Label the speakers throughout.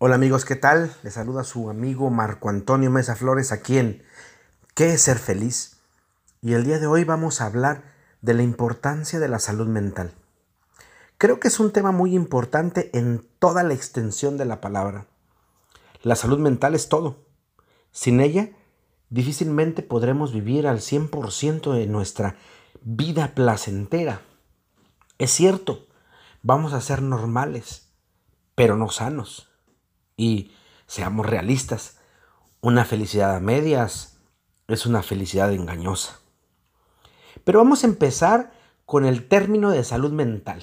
Speaker 1: Hola amigos, ¿qué tal? Les saluda su amigo Marco Antonio Mesa Flores aquí en ¿Qué es ser feliz? Y el día de hoy vamos a hablar de la importancia de la salud mental. Creo que es un tema muy importante en toda la extensión de la palabra. La salud mental es todo. Sin ella, difícilmente podremos vivir al 100% de nuestra vida placentera. Es cierto, vamos a ser normales, pero no sanos y seamos realistas, una felicidad a medias es una felicidad engañosa. Pero vamos a empezar con el término de salud mental.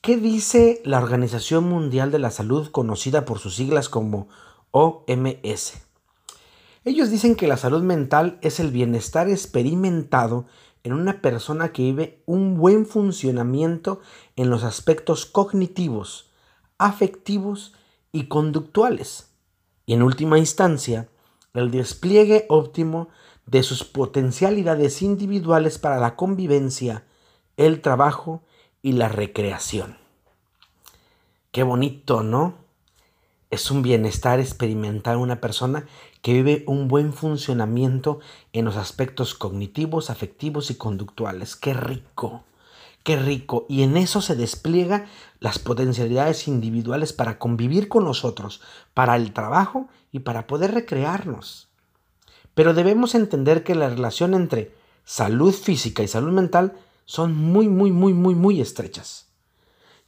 Speaker 1: ¿Qué dice la Organización Mundial de la Salud, conocida por sus siglas como OMS? Ellos dicen que la salud mental es el bienestar experimentado en una persona que vive un buen funcionamiento en los aspectos cognitivos, afectivos y conductuales. Y en última instancia, el despliegue óptimo de sus potencialidades individuales para la convivencia, el trabajo y la recreación. Qué bonito, ¿no? Es un bienestar experimentar una persona que vive un buen funcionamiento en los aspectos cognitivos, afectivos y conductuales. Qué rico. Qué rico. Y en eso se despliega las potencialidades individuales para convivir con nosotros, para el trabajo y para poder recrearnos. Pero debemos entender que la relación entre salud física y salud mental son muy, muy, muy, muy, muy estrechas,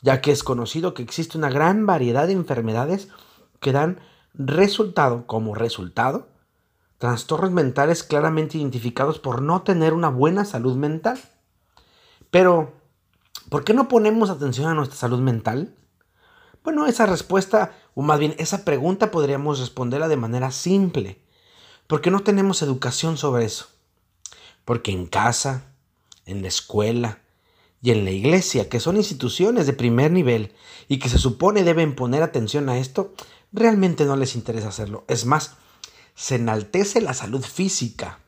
Speaker 1: ya que es conocido que existe una gran variedad de enfermedades que dan resultado como resultado trastornos mentales claramente identificados por no tener una buena salud mental. Pero ¿Por qué no ponemos atención a nuestra salud mental? Bueno, esa respuesta, o más bien esa pregunta podríamos responderla de manera simple. Porque no tenemos educación sobre eso. Porque en casa, en la escuela y en la iglesia, que son instituciones de primer nivel y que se supone deben poner atención a esto, realmente no les interesa hacerlo. Es más, se enaltece la salud física.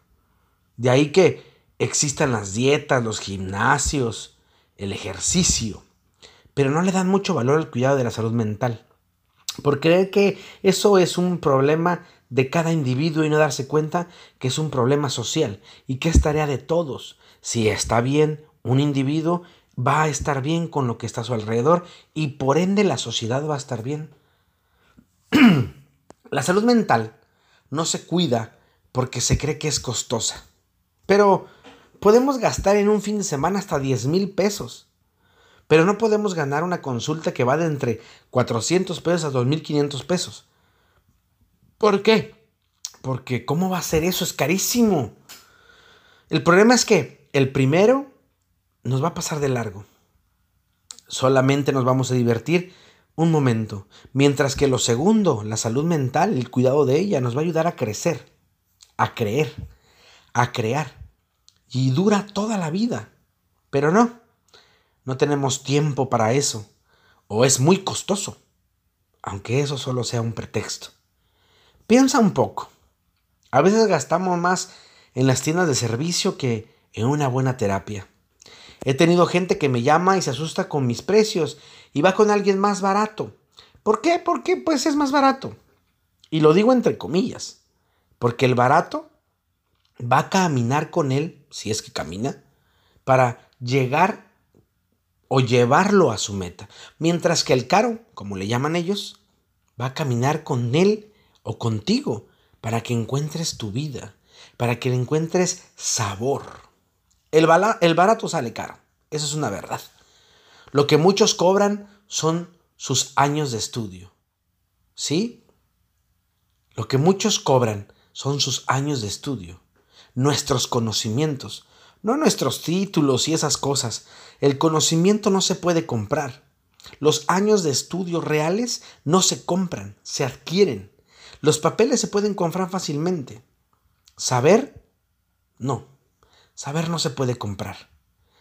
Speaker 1: De ahí que existan las dietas, los gimnasios, el ejercicio, pero no le dan mucho valor al cuidado de la salud mental. Por creer que eso es un problema de cada individuo y no darse cuenta que es un problema social y que es tarea de todos. Si está bien un individuo, va a estar bien con lo que está a su alrededor y por ende la sociedad va a estar bien. la salud mental no se cuida porque se cree que es costosa. Pero Podemos gastar en un fin de semana hasta 10 mil pesos. Pero no podemos ganar una consulta que va de entre 400 pesos a 2.500 pesos. ¿Por qué? Porque ¿cómo va a ser eso? Es carísimo. El problema es que el primero nos va a pasar de largo. Solamente nos vamos a divertir un momento. Mientras que lo segundo, la salud mental, el cuidado de ella, nos va a ayudar a crecer, a creer, a crear y dura toda la vida. Pero no, no tenemos tiempo para eso, o es muy costoso, aunque eso solo sea un pretexto. Piensa un poco. A veces gastamos más en las tiendas de servicio que en una buena terapia. He tenido gente que me llama y se asusta con mis precios y va con alguien más barato. ¿Por qué? Porque pues es más barato. Y lo digo entre comillas, porque el barato va a caminar con él, si es que camina, para llegar o llevarlo a su meta. Mientras que el caro, como le llaman ellos, va a caminar con él o contigo para que encuentres tu vida, para que le encuentres sabor. El, el barato sale caro, eso es una verdad. Lo que muchos cobran son sus años de estudio. ¿Sí? Lo que muchos cobran son sus años de estudio nuestros conocimientos, no nuestros títulos y esas cosas. El conocimiento no se puede comprar. Los años de estudio reales no se compran, se adquieren. Los papeles se pueden comprar fácilmente. Saber, no. Saber no se puede comprar.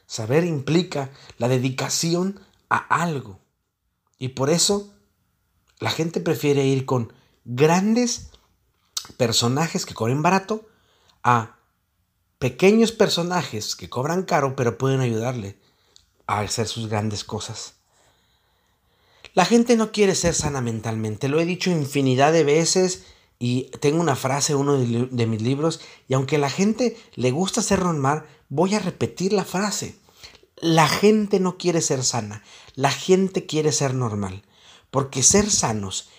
Speaker 1: Saber implica la dedicación a algo. Y por eso la gente prefiere ir con grandes personajes que cobren barato a pequeños personajes que cobran caro pero pueden ayudarle a hacer sus grandes cosas. La gente no quiere ser sana mentalmente, lo he dicho infinidad de veces y tengo una frase uno de, mis libros y aunque a la gente le gusta ser normal, voy a repetir la frase. La gente no quiere ser sana, la gente quiere ser normal, porque ser sanos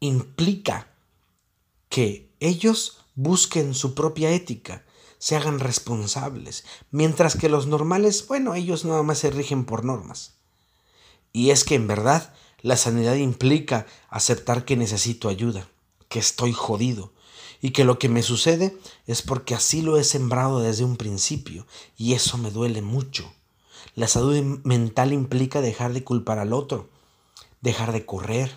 Speaker 1: implica que ellos busquen su propia ética, se hagan responsables, mientras que los normales, bueno, ellos nada más se rigen por normas. Y es que en verdad la sanidad implica aceptar que necesito ayuda que estoy jodido y que lo que me sucede es porque así lo he sembrado desde un principio y eso me duele mucho. La salud mental implica dejar de culpar al otro, dejar de correr,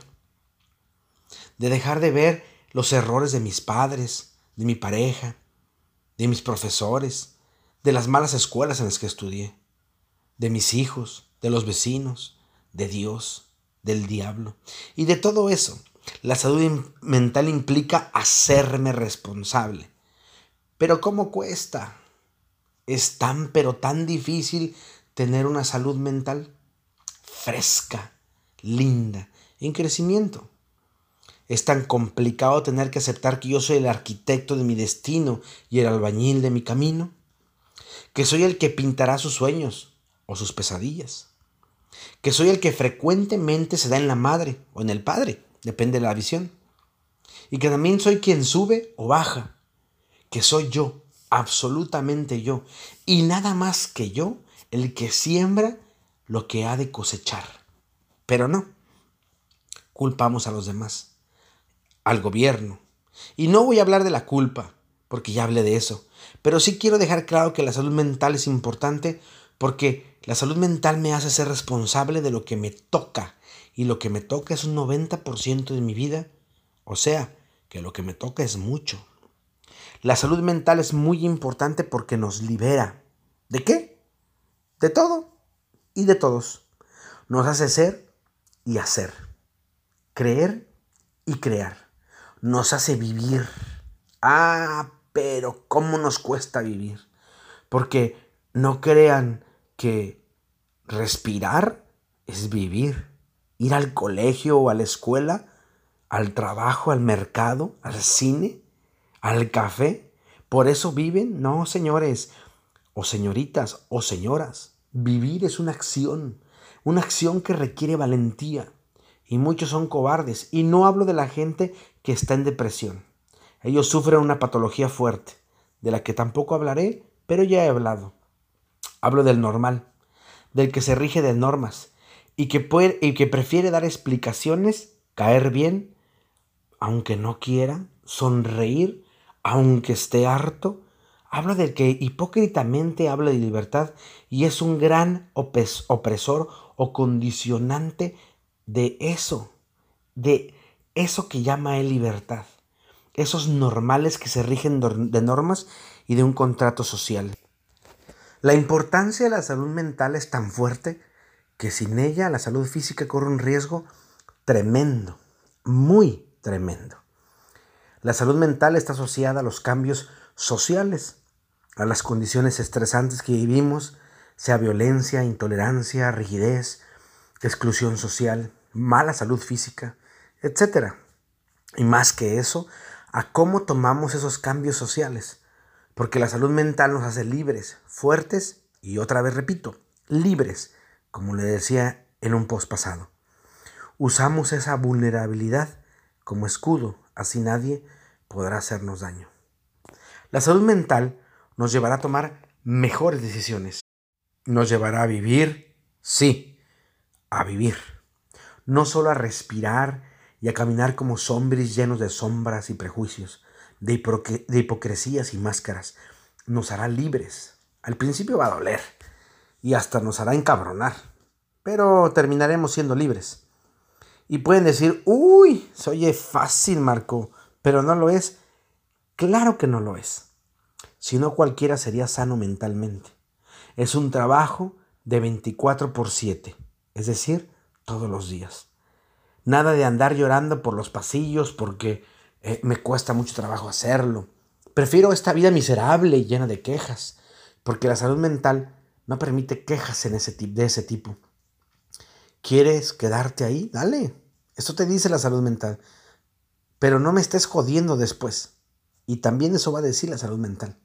Speaker 1: de dejar de ver los errores de mis padres, de mi pareja, de mis profesores, de las malas escuelas en las que estudié, de mis hijos, de los vecinos, de Dios, del diablo y de todo eso la salud mental implica hacerme responsable. Pero ¿cómo cuesta? Es tan pero tan difícil tener una salud mental fresca, linda, en crecimiento. Es tan complicado tener que aceptar que yo soy el arquitecto de mi destino y el albañil de mi camino, que soy el que pintará sus sueños o sus pesadillas, que soy el que frecuentemente se da en la madre o en el padre, depende de la visión. Y que también soy quien sube o baja, que soy yo, absolutamente yo, y nada más que yo, el que siembra lo que ha de cosechar. Pero no, culpamos a los demás, al gobierno. Y no voy a hablar de la culpa, porque ya hablé de eso, pero sí quiero dejar claro que la salud mental es importante porque la salud mental me hace ser responsable de lo que me toca y lo que me toca es un 90% de mi vida, o sea, que lo que me toca es mucho. La salud mental es muy importante porque nos libera. ¿De qué? De todo y de todos. Nos hace ser y hacer. Creer y crear. Nos hace vivir. Ah, pero ¿cómo nos cuesta vivir? Porque no crean que respirar es vivir ir al colegio o a la escuela, al trabajo, al mercado, al cine, al café. Por eso viven. No, señores, o señoritas, o señoras. Vivir es una acción, una acción que requiere valentía. Y muchos son cobardes. Y no hablo de la gente que está en depresión. Ellos sufren una patología fuerte, de la que tampoco hablaré, pero ya he hablado. Hablo del normal, del que se rige de normas, y que, puede, y que prefiere dar explicaciones, caer bien, aunque no quiera, sonreír, aunque esté harto. Habla del que hipócritamente habla de libertad y es un gran opresor o condicionante de eso, de eso que llama él libertad, esos normales que se rigen de normas y de un contrato social. La importancia de la salud mental es tan fuerte que sin ella la salud física corre un riesgo tremendo, muy tremendo. La salud mental está asociada a los cambios sociales, a las condiciones estresantes que vivimos, sea violencia, intolerancia, rigidez, exclusión social, mala salud física, etc. Y más que eso, a cómo tomamos esos cambios sociales, porque la salud mental nos hace libres, fuertes y otra vez repito, libres como le decía en un post pasado. Usamos esa vulnerabilidad como escudo, así nadie podrá hacernos daño. La salud mental nos llevará a tomar mejores decisiones. Nos llevará a vivir, sí, a vivir. No solo a respirar y a caminar como sombris llenos de sombras y prejuicios, de, de hipocresías y máscaras. Nos hará libres. Al principio va a doler y hasta nos hará encabronar, pero terminaremos siendo libres. Y pueden decir, uy, se oye fácil, Marco, pero no lo es. Claro que no lo es. Si no, cualquiera sería sano mentalmente. Es un trabajo de 24 por 7, es decir, todos los días. Nada de andar llorando por los pasillos porque eh, me cuesta mucho trabajo hacerlo. Prefiero esta vida miserable y llena de quejas, porque la salud mental no permite quejas de ese tipo. ¿Quieres quedarte ahí? Dale. Eso te dice la salud mental. Pero no me estés jodiendo después. Y también eso va a decir la salud mental.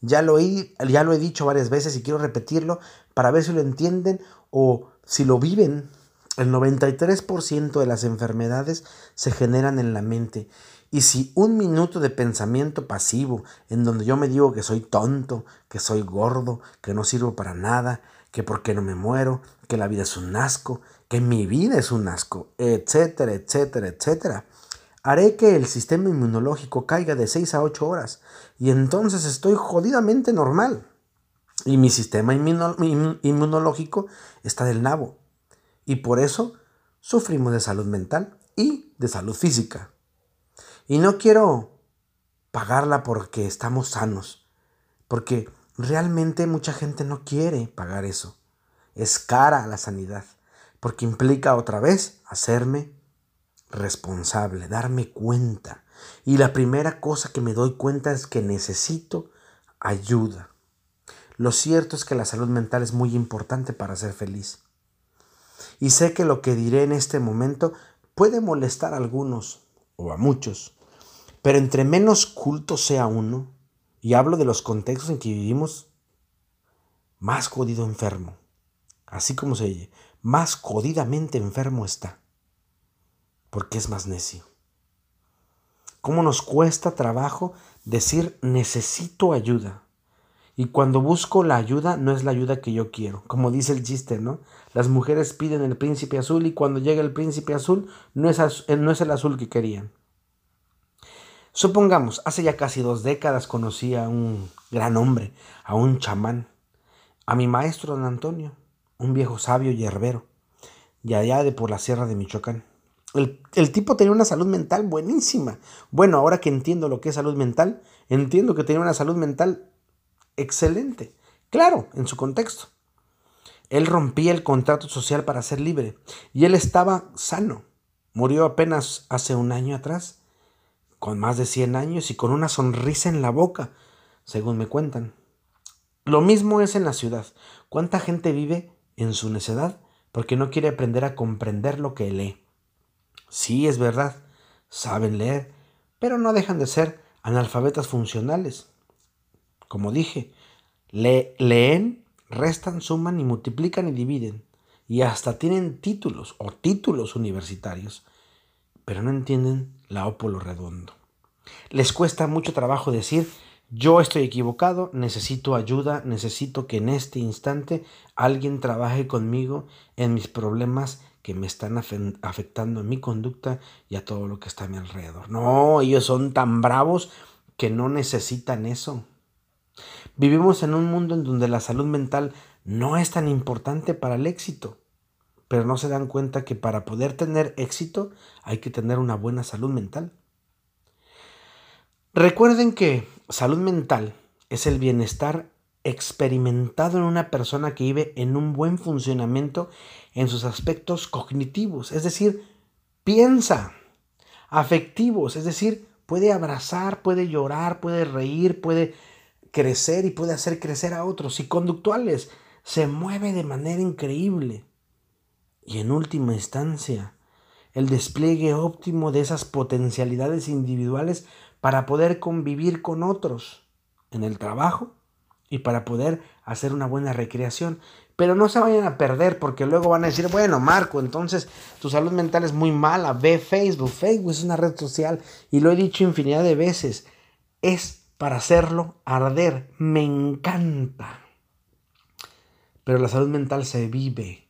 Speaker 1: Ya lo, he, ya lo he dicho varias veces y quiero repetirlo para ver si lo entienden o si lo viven. El 93% de las enfermedades se generan en la mente. Y si un minuto de pensamiento pasivo, en donde yo me digo que soy tonto, que soy gordo, que no sirvo para nada, que por qué no me muero, que la vida es un asco, que mi vida es un asco, etcétera, etcétera, etcétera, haré que el sistema inmunológico caiga de 6 a 8 horas y entonces estoy jodidamente normal. Y mi sistema inmunológico está del nabo. Y por eso sufrimos de salud mental y de salud física. Y no quiero pagarla porque estamos sanos, porque realmente mucha gente no quiere pagar eso. Es cara la sanidad, porque implica otra vez hacerme responsable, darme cuenta. Y la primera cosa que me doy cuenta es que necesito ayuda. Lo cierto es que la salud mental es muy importante para ser feliz. Y sé que lo que diré en este momento puede molestar a algunos o a muchos, pero entre menos culto sea uno, y hablo de los contextos en que vivimos, más jodido enfermo, así como se oye, más jodidamente enfermo está porque es más necio. ¿Cómo nos cuesta trabajo decir necesito ayuda? Y cuando busco la ayuda no es la ayuda que yo quiero, como dice el chiste, ¿no? Las mujeres piden el príncipe azul y cuando llega el príncipe azul no es, eh, no es el azul que querían. Supongamos, hace ya casi dos décadas conocí a un gran hombre, a un chamán, a mi maestro don Antonio, un viejo sabio y herbero, y allá de por la sierra de Michoacán. El, tipo tenía una salud mental buenísima. Bueno, ahora que entiendo lo que es salud mental, entiendo que tenía una salud mental excelente. Claro, en su contexto. Él rompía el contrato social para ser libre y él estaba sano. Murió apenas hace un año atrás, con más de 100 años y con una sonrisa en la boca, según me cuentan. Lo mismo es en la ciudad. ¿Cuánta gente vive en su necedad porque no quiere aprender a comprender lo que lee? Sí, es verdad, saben leer, pero no dejan de ser analfabetas funcionales. Como dije, leen, restan, suman y multiplican y dividen. Y hasta tienen títulos o títulos universitarios, pero no entienden la ópolo redondo. Les cuesta mucho trabajo decir, yo estoy equivocado, necesito ayuda, necesito que en este instante alguien trabaje conmigo en mis problemas que me están afectando a mi conducta y a todo lo que está a mi alrededor. No, ellos son tan bravos que no necesitan eso. Vivimos en un mundo en donde la salud mental no es tan importante para el éxito, pero no se dan cuenta que para poder tener éxito hay que tener una buena salud mental. Recuerden que salud mental es el bienestar experimentado en una persona que vive en un buen funcionamiento en sus aspectos cognitivos, es decir, piensa, afectivos, es decir, puede abrazar, puede llorar, puede reír, puede crecer y puede hacer crecer a otros, y conductuales, se mueve de manera increíble. Y en última instancia, el despliegue óptimo de esas potencialidades individuales para poder convivir con otros en el trabajo y para poder hacer una buena recreación. Pero no se vayan a perder porque luego van a decir, bueno, Marco, entonces tu salud mental es muy mala, ve Facebook, Facebook es una red social y lo he dicho infinidad de veces, es para hacerlo arder, me encanta. Pero la salud mental se vive,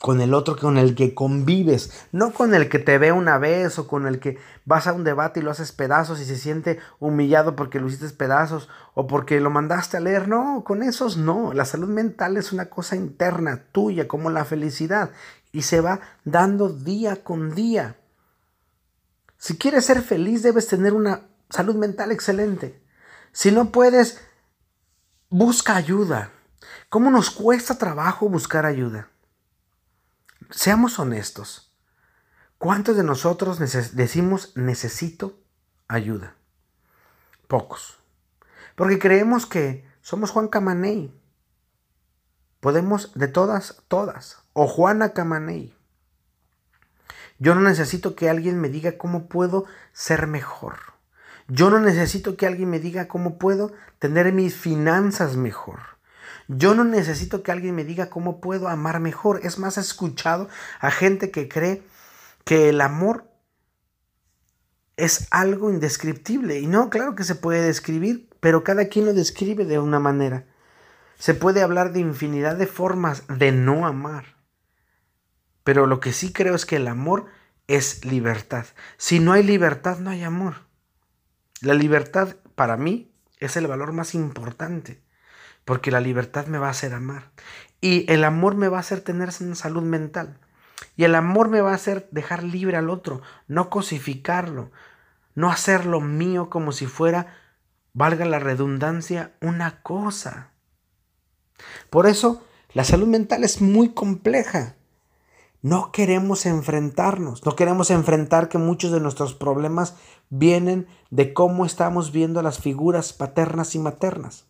Speaker 1: con el otro con el que convives, no con el que te ve una vez o con el que vas a un debate y lo haces pedazos y se siente humillado porque lo hiciste pedazos o porque lo mandaste a leer, no, con esos no, la salud mental es una cosa interna tuya como la felicidad. Y se va dando día con día. Si quieres ser feliz debes tener una salud mental excelente. Si no puedes, busca ayuda. ¿Cómo nos cuesta trabajo buscar ayuda? Seamos honestos. ¿Cuántos de nosotros decimos necesito ayuda? Pocos. Porque creemos que somos Juan Camaney. Podemos de todas, todas. O Juana Camaney. Yo no necesito que alguien me diga cómo puedo ser mejor. Yo no necesito que alguien me diga cómo puedo tener mis finanzas mejor. Yo no necesito que alguien me diga cómo puedo amar mejor. Es más, he escuchado a gente que cree que el amor es algo indescriptible. Y no, claro que se puede describir, pero cada quien lo describe de una manera. Se puede hablar de infinidad de formas de no amar. Pero lo que sí creo es que el amor es libertad. Si no hay libertad, no hay amor. La libertad para mí es el valor más importante, porque la libertad me va a hacer amar. Y el amor me va a hacer tener salud mental. Y el amor me va a hacer dejar libre al otro, no cosificarlo, no hacerlo mío como si fuera, valga la redundancia, una cosa. Por eso, la salud mental es muy compleja. No queremos enfrentarnos, no queremos enfrentar que muchos de nuestros problemas vienen de cómo estamos viendo las figuras paternas y maternas.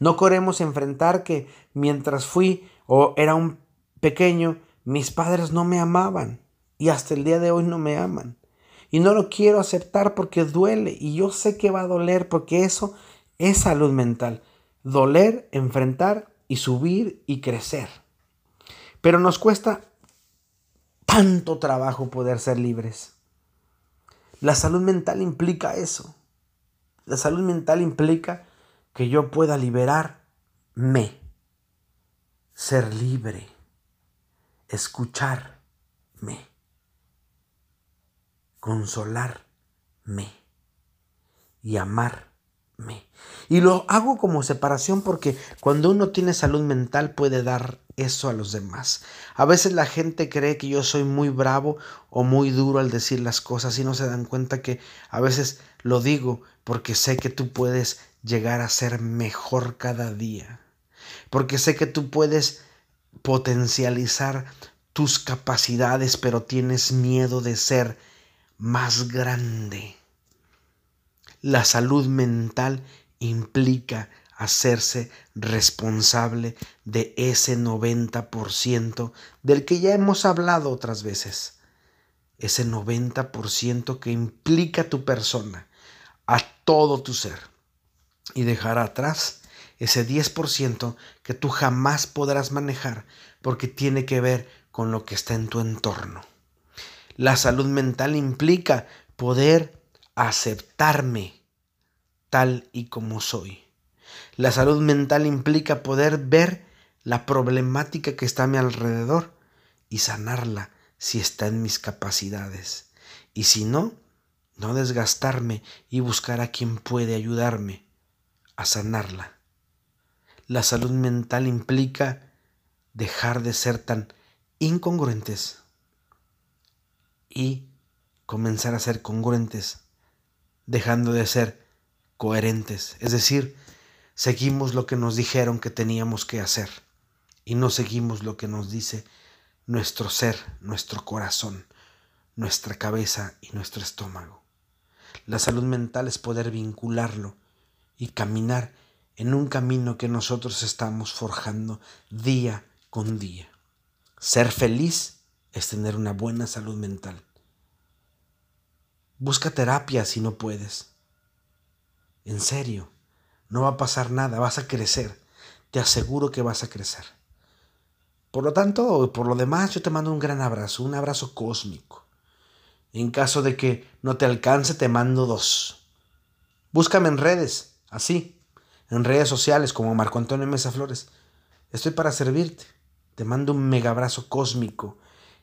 Speaker 1: No queremos enfrentar que mientras fui o era un pequeño, mis padres no me amaban y hasta el día de hoy no me aman. Y no lo quiero aceptar porque duele y yo sé que va a doler porque eso es salud mental. Doler, enfrentar y subir y crecer. Pero nos cuesta tanto trabajo poder ser libres. La salud mental implica eso. La salud mental implica que yo pueda liberarme, ser libre, escucharme, consolarme y amar y lo hago como separación porque cuando uno tiene salud mental puede dar eso a los demás. A veces la gente cree que yo soy muy bravo o muy duro al decir las cosas y no se dan cuenta que a veces lo digo porque sé que tú puedes llegar a ser mejor cada día. Porque sé que tú puedes potencializar tus capacidades pero tienes miedo de ser más grande. La salud mental implica hacerse responsable de ese 90% del que ya hemos hablado otras veces. Ese 90% que implica tu persona, a todo tu ser. Y dejar atrás ese 10% que tú jamás podrás manejar porque tiene que ver con lo que está en tu entorno. La salud mental implica poder aceptarme tal y como soy. La salud mental implica poder ver la problemática que está a mi alrededor y sanarla si está en mis capacidades. Y si no, no desgastarme y buscar a quien puede ayudarme a sanarla. La salud mental implica dejar de ser tan incongruentes y comenzar a ser congruentes dejando de ser coherentes, es decir, seguimos lo que nos dijeron que teníamos que hacer y no seguimos lo que nos dice nuestro ser, nuestro corazón, nuestra cabeza y nuestro estómago. La salud mental es poder vincularlo y caminar en un camino que nosotros estamos forjando día con día. Ser feliz es tener una buena salud mental. Busca terapia si no puedes. En serio, no va a pasar nada, vas a crecer. Te aseguro que vas a crecer. Por lo tanto, por lo demás, yo te mando un gran abrazo, un abrazo cósmico. En caso de que no te alcance, te mando dos. Búscame en redes, así, en redes sociales como Marco Antonio Mesa Flores. Estoy para servirte. Te mando un mega abrazo cósmico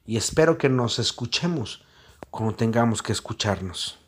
Speaker 1: y espero que nos escuchemos como tengamos que escucharnos.